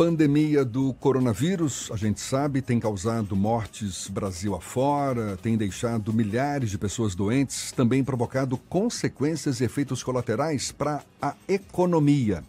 pandemia do coronavírus, a gente sabe, tem causado mortes Brasil afora, tem deixado milhares de pessoas doentes, também provocado consequências e efeitos colaterais para a economia.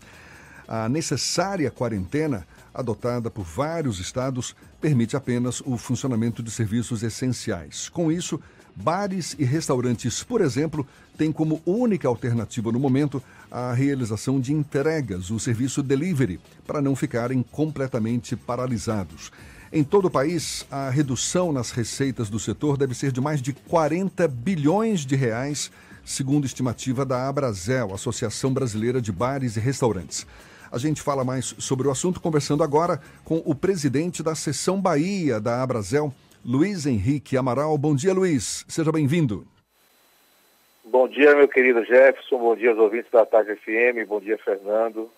A necessária quarentena, adotada por vários estados, permite apenas o funcionamento de serviços essenciais. Com isso, bares e restaurantes, por exemplo, têm como única alternativa no momento a realização de entregas, o serviço delivery, para não ficarem completamente paralisados. Em todo o país, a redução nas receitas do setor deve ser de mais de 40 bilhões de reais, segundo estimativa da Abrazel, Associação Brasileira de Bares e Restaurantes. A gente fala mais sobre o assunto conversando agora com o presidente da Seção Bahia da Abrazel, Luiz Henrique Amaral. Bom dia, Luiz. Seja bem-vindo. Bom dia, meu querido Jefferson. Bom dia aos ouvintes da Tarde FM. Bom dia, Fernando.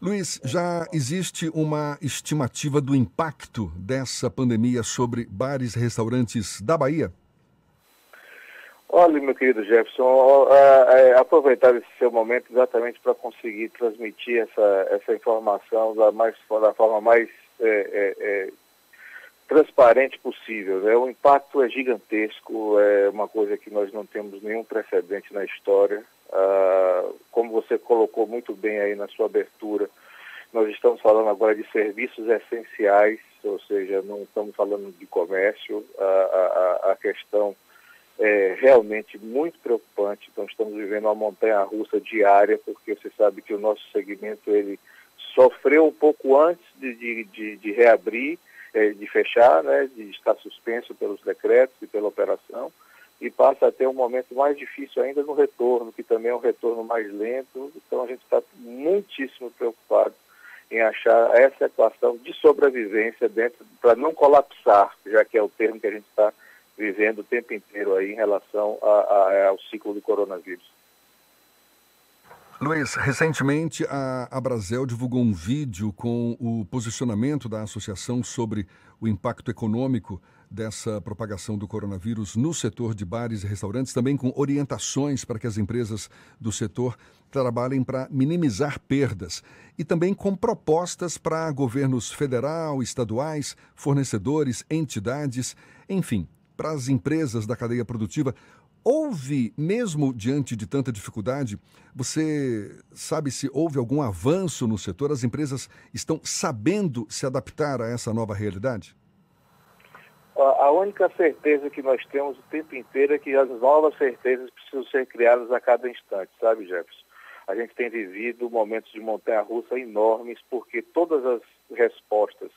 Luiz, já existe uma estimativa do impacto dessa pandemia sobre bares e restaurantes da Bahia? Olha, meu querido Jefferson, é, aproveitar esse seu momento exatamente para conseguir transmitir essa, essa informação da, mais, da forma mais é, é, transparente possível. Né? O impacto é gigantesco, é uma coisa que nós não temos nenhum precedente na história. Ah, como você colocou muito bem aí na sua abertura, nós estamos falando agora de serviços essenciais, ou seja, não estamos falando de comércio. A, a, a questão é realmente muito preocupante. Então, estamos vivendo uma montanha-russa diária, porque você sabe que o nosso segmento ele sofreu um pouco antes de, de, de, de reabrir de fechar, né, de estar suspenso pelos decretos e pela operação, e passa a ter um momento mais difícil ainda no retorno, que também é um retorno mais lento. Então a gente está muitíssimo preocupado em achar essa equação de sobrevivência dentro, para não colapsar, já que é o termo que a gente está vivendo o tempo inteiro aí em relação a, a, ao ciclo do coronavírus. Luiz, recentemente a Abrazel divulgou um vídeo com o posicionamento da associação sobre o impacto econômico dessa propagação do coronavírus no setor de bares e restaurantes, também com orientações para que as empresas do setor trabalhem para minimizar perdas e também com propostas para governos federal, estaduais, fornecedores, entidades, enfim, para as empresas da cadeia produtiva Houve, mesmo diante de tanta dificuldade, você sabe se houve algum avanço no setor? As empresas estão sabendo se adaptar a essa nova realidade? A única certeza que nós temos o tempo inteiro é que as novas certezas precisam ser criadas a cada instante, sabe, Jefferson? A gente tem vivido momentos de montanha-russa enormes, porque todas as respostas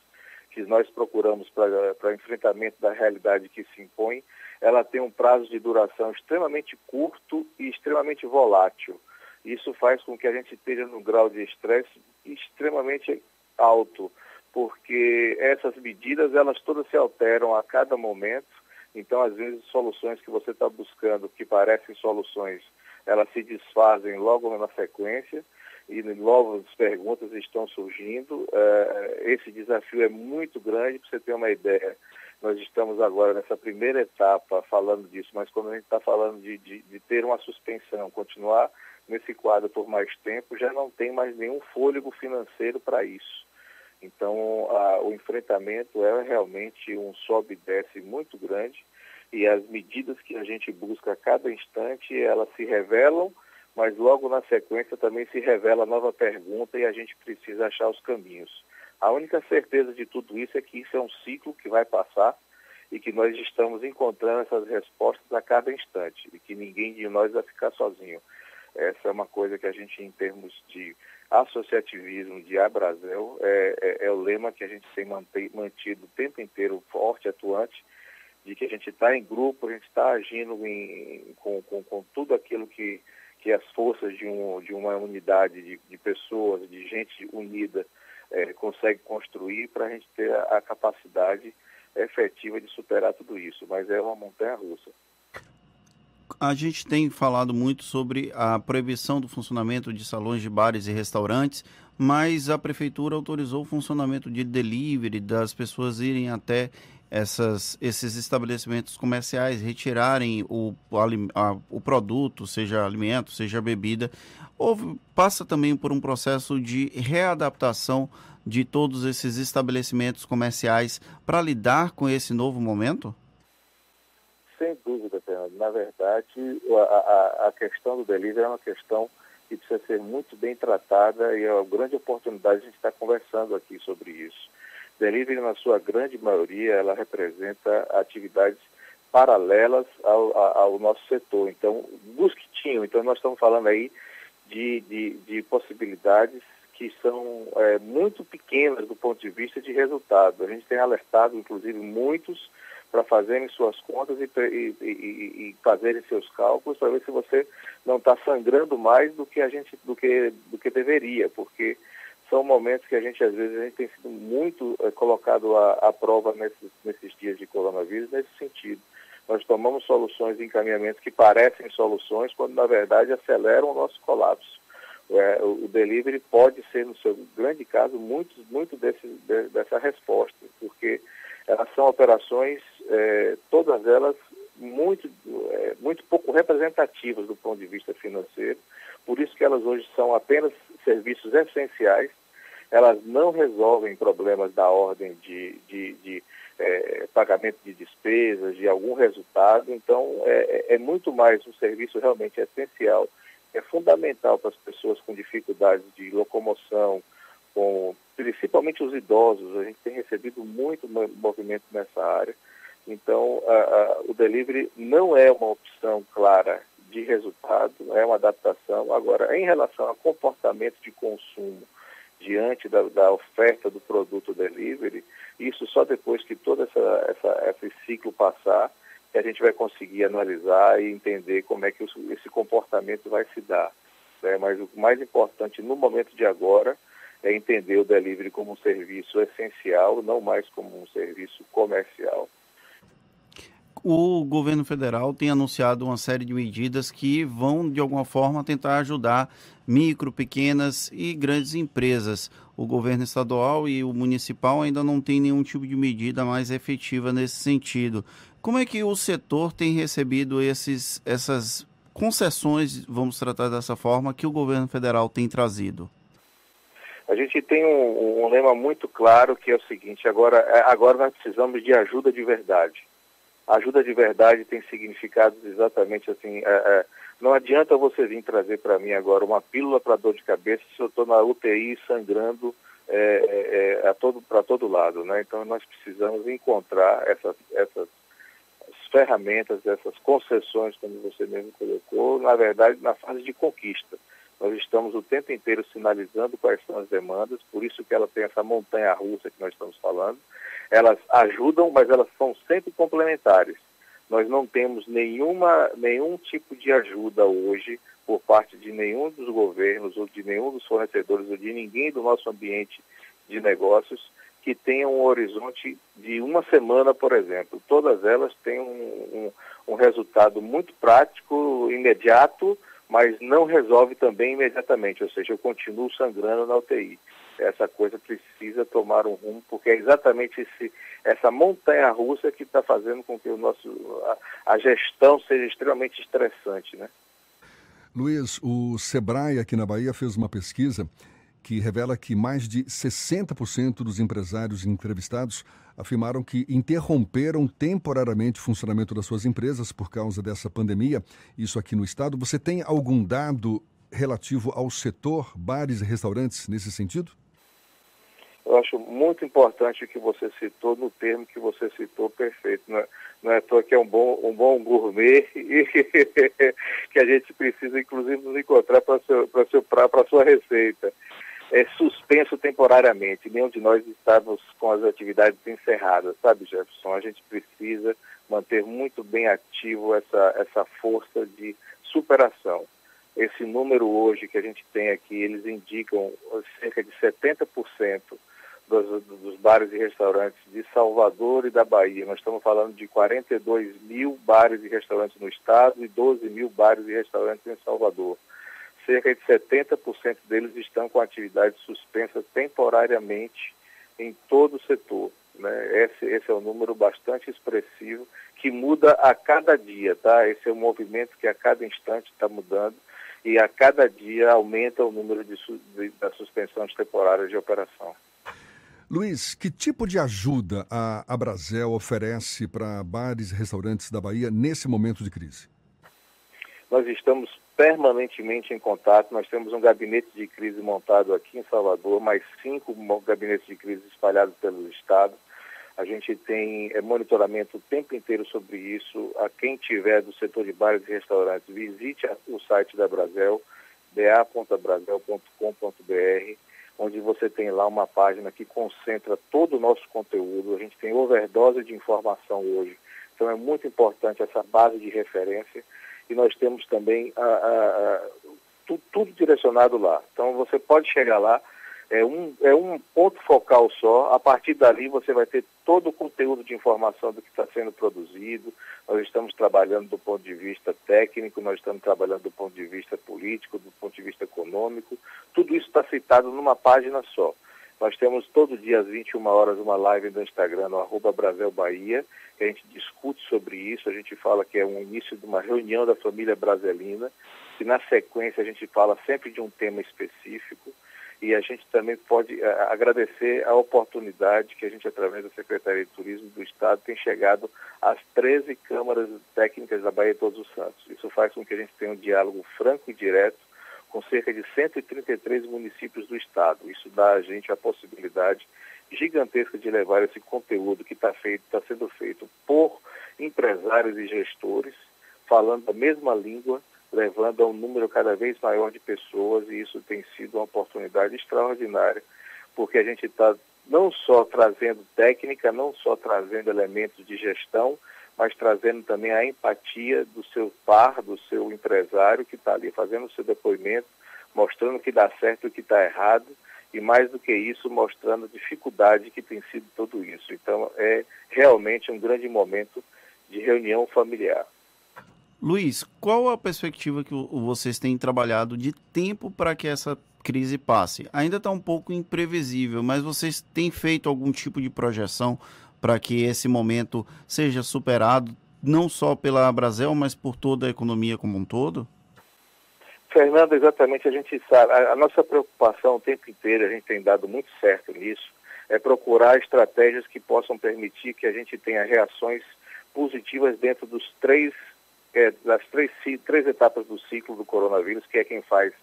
que nós procuramos para enfrentamento da realidade que se impõe ela tem um prazo de duração extremamente curto e extremamente volátil. Isso faz com que a gente esteja num grau de estresse extremamente alto, porque essas medidas, elas todas se alteram a cada momento, então às vezes soluções que você está buscando, que parecem soluções, elas se desfazem logo na sequência, e novas perguntas estão surgindo. Uh, esse desafio é muito grande, para você ter uma ideia. Nós estamos agora nessa primeira etapa falando disso, mas quando a gente está falando de, de, de, ter uma suspensão, continuar nesse quadro por mais tempo, já não tem mais nenhum fôlego financeiro para isso. Então, a, o enfrentamento é realmente um sobe e desce muito grande e as medidas que a gente busca a cada instante, elas se revelam, mas logo na sequência também se revela nova pergunta e a gente precisa achar os caminhos. A única certeza de tudo isso é que isso é um ciclo que vai passar e que nós estamos encontrando essas respostas a cada instante e que ninguém de nós vai ficar sozinho. Essa é uma coisa que a gente, em termos de associativismo, de Abrazel, é, é, é o lema que a gente tem mantido o tempo inteiro forte, atuante, de que a gente está em grupo, a gente está agindo em, com, com, com, tudo aquilo que, que as forças de, um, de uma unidade de, de pessoas, de gente unida, é, consegue construir para a gente ter a, a capacidade efetiva de superar tudo isso. Mas é uma montanha russa. A gente tem falado muito sobre a proibição do funcionamento de salões de bares e restaurantes, mas a prefeitura autorizou o funcionamento de delivery, das pessoas irem até essas, esses estabelecimentos comerciais retirarem o, a, o produto, seja alimento, seja bebida, houve, passa também por um processo de readaptação de todos esses estabelecimentos comerciais para lidar com esse novo momento? Sem dúvida, Fernando. Na verdade, a, a, a questão do delivery é uma questão que precisa ser muito bem tratada e é uma grande oportunidade a gente estar conversando aqui sobre isso. Delivery, na sua grande maioria, ela representa atividades paralelas ao, ao nosso setor. Então, tinham, então nós estamos falando aí de, de, de possibilidades que são é, muito pequenas do ponto de vista de resultado. A gente tem alertado, inclusive, muitos para fazerem suas contas e, e, e, e fazerem seus cálculos para ver se você não está sangrando mais do que a gente do que do que deveria, porque são momentos que a gente às vezes a gente tem sido muito é, colocado à, prova nesses, nesses dias de coronavírus nesse sentido. Nós tomamos soluções e encaminhamentos que parecem soluções, quando na verdade aceleram o nosso colapso. É, o, delivery pode ser, no seu grande caso, muito, muito desse, de, dessa resposta, porque elas são operações, é, todas elas, muito, é, muito pouco representativas do ponto de vista financeiro, por isso que elas hoje são apenas serviços essenciais, elas não resolvem problemas da ordem de, de, de é, pagamento de despesas, de algum resultado. Então, é, é, é muito mais um serviço realmente essencial, é fundamental para as pessoas com dificuldades de locomoção, com principalmente os idosos. A gente tem recebido muito movimento nessa área. Então, a, a, o delivery não é uma opção clara de resultado, é uma adaptação. Agora, em relação a comportamento de consumo, diante da, da, oferta do produto delivery, isso só depois que todo essa, essa, esse ciclo passar, que a gente vai conseguir analisar e entender como é que esse comportamento vai se dar. Né? Mas o mais importante no momento de agora é entender o delivery como um serviço essencial, não mais como um serviço comercial. O governo federal tem anunciado uma série de medidas que vão, de alguma forma, tentar ajudar micro, pequenas e grandes empresas. O governo estadual e o municipal ainda não tem nenhum tipo de medida mais efetiva nesse sentido. Como é que o setor tem recebido esses, essas concessões, vamos tratar dessa forma, que o governo federal tem trazido? A gente tem um, um lema muito claro que é o seguinte: agora, é, agora nós precisamos de ajuda de verdade. Ajuda de verdade tem significados exatamente assim. É, é, não adianta você vir trazer para mim agora uma pílula para dor de cabeça se eu estou na UTI sangrando é, é, é todo, para todo lado. Né? Então nós precisamos encontrar essas, essas ferramentas, essas concessões, como você mesmo colocou, na verdade, na fase de conquista. Nós estamos o tempo inteiro sinalizando quais são as demandas, por isso que ela tem essa montanha russa que nós estamos falando. Elas ajudam, mas elas são sempre complementares. Nós não temos nenhuma, nenhum tipo de ajuda hoje por parte de nenhum dos governos ou de nenhum dos fornecedores ou de ninguém do nosso ambiente de negócios que tenha um horizonte de uma semana, por exemplo. Todas elas têm um, um, um resultado muito prático, imediato, mas não resolve também imediatamente, ou seja, eu continuo sangrando na UTI. Essa coisa precisa tomar um rumo, porque é exatamente esse, essa montanha russa que está fazendo com que o nosso, a, a, gestão seja extremamente estressante. Né? Luiz, o Sebrae aqui na Bahia fez uma pesquisa que revela que mais de 60% dos empresários entrevistados afirmaram que interromperam temporariamente o funcionamento das suas empresas por causa dessa pandemia, isso aqui no estado. Você tem algum dado relativo ao setor bares e restaurantes nesse sentido? Eu acho muito importante o que você citou no termo que você citou perfeito. Não é, não é à toa que é um bom, um bom gourmet e que a gente precisa, inclusive, nos encontrar para a sua receita é, suspenso temporariamente. Nenhum de nós estávamos com as atividades encerradas, sabe, Jefferson? A gente precisa manter muito bem ativo essa, essa força de superação. Esse número hoje que a gente tem aqui, eles indicam cerca de 70% dos, dos bares e restaurantes de Salvador e da Bahia. Nós estamos falando de 42 mil bares e restaurantes no estado e 12 mil bares e restaurantes em Salvador cerca de 70% deles estão com atividade suspensa temporariamente em todo o setor. Né? Esse, esse, é um número bastante expressivo que muda a cada dia, tá? Esse é um movimento que a cada instante está mudando e a cada dia aumenta o número de, de, da suspensão temporária de operação. Luiz, que tipo de ajuda a Abrazel oferece para bares e restaurantes da Bahia nesse momento de crise? Nós estamos permanentemente em contato. Nós temos um gabinete de crise montado aqui em Salvador, mais cinco gabinetes de crise espalhados pelo Estado. A gente tem é, monitoramento o tempo inteiro sobre isso. A quem tiver do setor de bares e restaurantes, visite o site da Brasel, ba.brasel.com.br onde você tem lá uma página que concentra todo o nosso conteúdo. A gente tem overdose de informação hoje. Então é muito importante essa base de referência. E nós temos também a, a, a, tudo, tudo direcionado lá. Então você pode chegar lá é um, é um ponto focal só. A partir dali você vai ter todo o conteúdo de informação do que está sendo produzido. Nós estamos trabalhando do ponto de vista técnico, nós estamos trabalhando do ponto de vista político, do ponto de vista econômico. Tudo isso está citado numa página só. Nós temos todo dia às 21 horas uma live no Instagram, no arroba Bahia, a gente discute sobre isso, a gente fala que é um início de uma reunião da família brasilina, e na sequência a gente fala sempre de um tema específico e a gente também pode uh, agradecer a oportunidade que a gente, através da Secretaria de Turismo do Estado, tem chegado às 13 câmaras técnicas da Bahia Todos os Santos. Isso faz com que a gente tenha um diálogo franco e direto com cerca de 133 municípios do Estado. Isso dá a gente a possibilidade gigantesca de levar esse conteúdo que está tá sendo feito por empresários e gestores, falando a mesma língua, levando a um número cada vez maior de pessoas e isso tem sido uma oportunidade extraordinária, porque a gente está não só trazendo técnica, não só trazendo elementos de gestão, mas trazendo também a empatia do seu par, do seu empresário que está ali fazendo o seu depoimento, mostrando o que dá certo e o que está errado, e mais do que isso, mostrando a dificuldade que tem sido tudo isso. Então, é realmente um grande momento de reunião familiar. Luiz, qual a perspectiva que vocês têm trabalhado de tempo para que essa crise passe? Ainda está um pouco imprevisível, mas vocês têm feito algum tipo de projeção para que esse momento seja superado, não só pela Brasil, mas por toda a economia como um todo? Fernando, exatamente, a gente sabe, a, a nossa preocupação o tempo inteiro, a gente tem dado muito certo nisso, é procurar estratégias que possam permitir que a gente tenha reações positivas dentro dos três é, das três, três etapas do ciclo do coronavírus, que é quem faz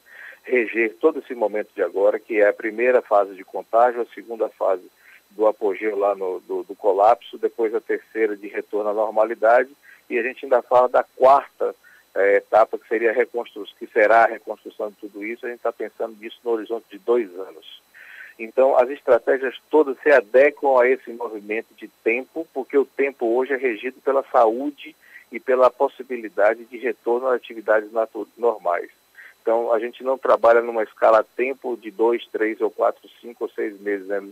reger todo esse momento de agora, que é a primeira fase de contágio, a segunda fase do apogeu lá no, do, do colapso, depois a terceira de retorno à normalidade, e a gente ainda fala da quarta é, etapa, que seria reconstrução, que será a reconstrução de tudo isso, a gente está pensando nisso no horizonte de dois anos. Então, as estratégias todas se adequam a esse movimento de tempo, porque o tempo hoje é regido pela saúde e pela possibilidade de retorno às atividades normais. Então, a gente não trabalha numa escala tempo de dois, três ou quatro, cinco ou seis meses. Né?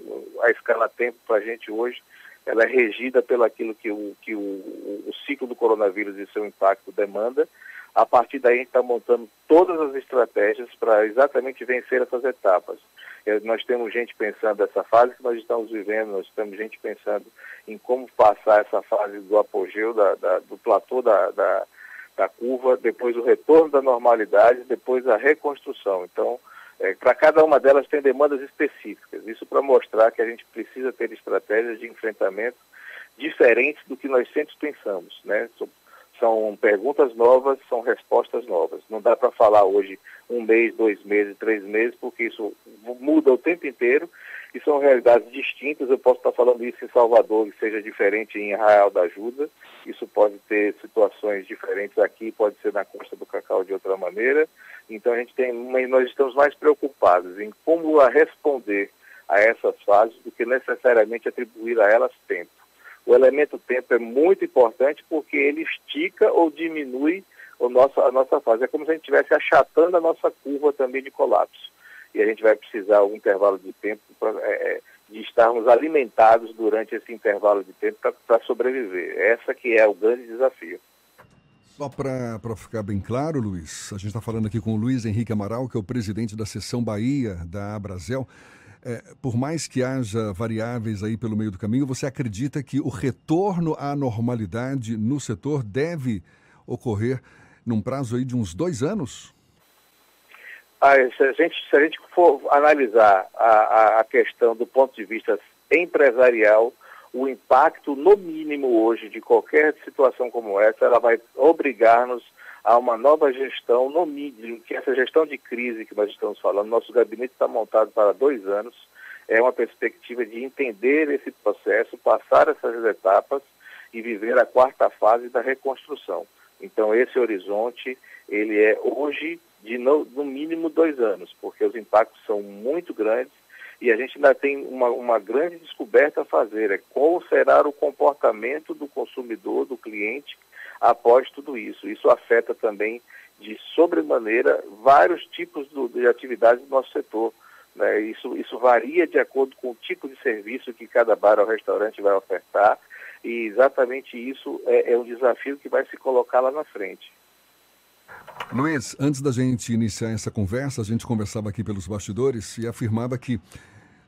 A escala tempo para a gente hoje ela é regida pelo aquilo que, o, que o, o ciclo do coronavírus e seu impacto demanda. A partir daí, a gente está montando todas as estratégias para exatamente vencer essas etapas. Nós temos gente pensando nessa fase que nós estamos vivendo, nós temos gente pensando em como passar essa fase do apogeu, da, da, do platô da, da, da, curva, depois o retorno da normalidade, depois a reconstrução. Então, é, para cada uma delas tem demandas específicas. Isso para mostrar que a gente precisa ter estratégias de enfrentamento diferentes do que nós sempre pensamos. Né? São perguntas novas, são respostas novas. Não dá para falar hoje um mês, dois meses, três meses, porque isso muda o tempo inteiro e são realidades distintas. Eu posso estar falando isso em Salvador, que seja diferente em Arraial da Ajuda. Isso pode ter situações diferentes aqui, pode ser na Costa do Cacau de outra maneira. Então a gente tem, nós estamos mais preocupados em como responder a essas fases do que necessariamente atribuir a elas tempo. O elemento tempo é muito importante porque ele estica ou diminui o nosso, a nossa fase. É como se a gente estivesse achatando a nossa curva também de colapso. E a gente vai precisar um intervalo de tempo pra, é, é de estarmos alimentados durante esse intervalo de tempo para sobreviver. Essa que é o grande desafio. Só para ficar bem claro, Luiz, a gente está falando aqui com o Luiz Henrique Amaral, que é o presidente da seção Bahia da Abrazel. É, por mais que haja variáveis aí pelo meio do caminho, você acredita que o retorno à normalidade no setor deve ocorrer num prazo aí de uns dois anos? Ah, se, a gente, se a gente for analisar a, a, a questão do ponto de vista empresarial, o impacto, no mínimo hoje, de qualquer situação como essa, ela vai obrigar-nos a uma nova gestão, no mínimo, que essa gestão de crise que nós estamos falando, nosso gabinete está montado para dois anos, é uma perspectiva de entender esse processo, passar essas etapas e viver a quarta fase da reconstrução. Então, esse horizonte, ele é hoje de no, no mínimo dois anos, porque os impactos são muito grandes e a gente ainda tem uma, uma grande descoberta a fazer, é qual será o comportamento do consumidor, do cliente, após tudo isso. Isso afeta também de sobremaneira vários tipos do, de atividades do nosso setor. Né? Isso, isso varia de acordo com o tipo de serviço que cada bar ou restaurante vai ofertar e exatamente isso é, é um desafio que vai se colocar lá na frente. Luiz, antes da gente iniciar essa conversa, a gente conversava aqui pelos bastidores e afirmava que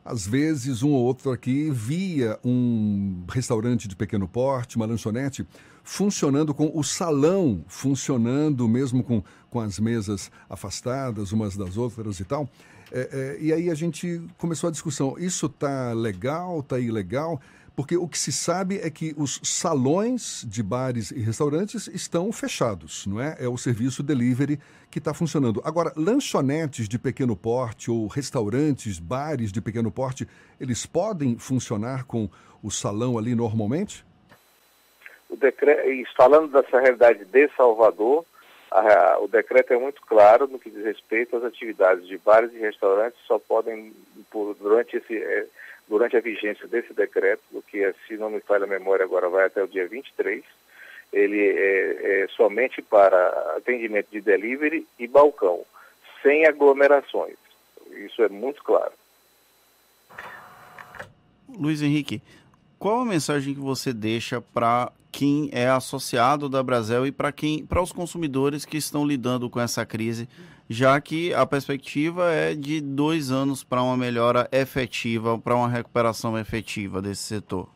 às vezes um ou outro aqui via um restaurante de pequeno porte, uma lanchonete, funcionando com o salão funcionando, mesmo com, com as mesas afastadas umas das outras e tal. É, é, e aí a gente começou a discussão: isso está legal, está ilegal? Porque o que se sabe é que os salões de bares e restaurantes estão fechados, não é? É o serviço delivery que está funcionando. Agora, lanchonetes de pequeno porte ou restaurantes, bares de pequeno porte, eles podem funcionar com o salão ali normalmente? O decreto, falando dessa realidade de Salvador, a, o decreto é muito claro no que diz respeito às atividades de bares e restaurantes só podem, por, durante esse é, durante a vigência desse decreto, que, é, se não me falha a memória, agora vai até o dia 23, ele é, é somente para atendimento de delivery e balcão, sem aglomerações. Isso é muito claro. Luiz Henrique, qual a mensagem que você deixa para quem é associado da Brasel e para quem, para os consumidores que estão lidando com essa crise, já que a perspectiva é de dois anos para uma melhora efetiva, para uma recuperação efetiva desse setor?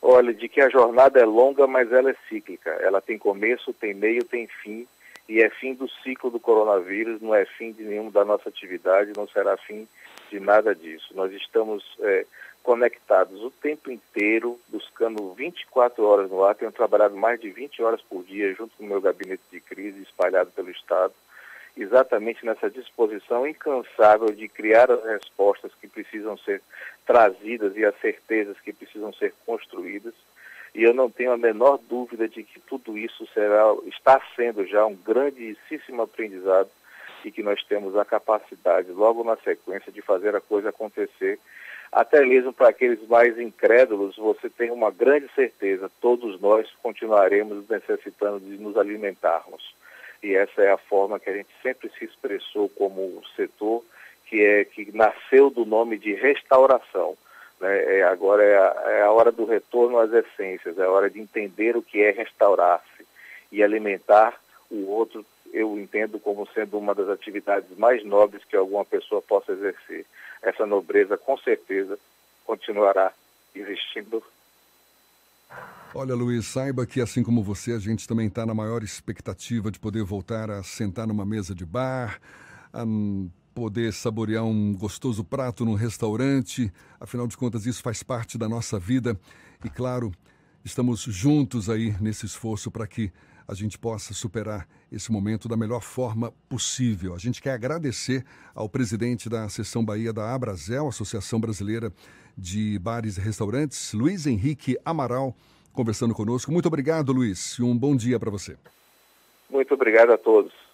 Olha, de que a jornada é longa, mas ela é cíclica. Ela tem começo, tem meio, tem fim, e é fim do ciclo do coronavírus, não é fim de nenhuma da nossa atividade, não será fim de nada disso. Nós estamos é, conectados o tempo inteiro, buscando 24 horas no ar. Tenho trabalhado mais de 20 horas por dia junto com o meu gabinete de crise espalhado pelo Estado, exatamente nessa disposição incansável de criar as respostas que precisam ser trazidas e as certezas que precisam ser construídas. E eu não tenho a menor dúvida de que tudo isso será, está sendo já um grandíssimo aprendizado e que nós temos a capacidade, logo na sequência, de fazer a coisa acontecer até mesmo para aqueles mais incrédulos, você tem uma grande certeza, todos nós continuaremos necessitando de nos alimentarmos. E essa é a forma que a gente sempre se expressou como setor, que é que nasceu do nome de restauração. Né? É, agora é a, é a hora do retorno às essências, é a hora de entender o que é restaurar-se e alimentar o outro eu entendo como sendo uma das atividades mais nobres que alguma pessoa possa exercer. Essa nobreza, com certeza, continuará existindo. Olha, Luiz, saiba que assim como você, a gente também está na maior expectativa de poder voltar a sentar numa mesa de bar, a poder saborear um gostoso prato num restaurante. Afinal de contas, isso faz parte da nossa vida. E claro, estamos juntos aí nesse esforço para que a gente possa superar esse momento da melhor forma possível. A gente quer agradecer ao presidente da Seção Bahia da Abrazel, Associação Brasileira de Bares e Restaurantes, Luiz Henrique Amaral, conversando conosco. Muito obrigado, Luiz, e um bom dia para você. Muito obrigado a todos.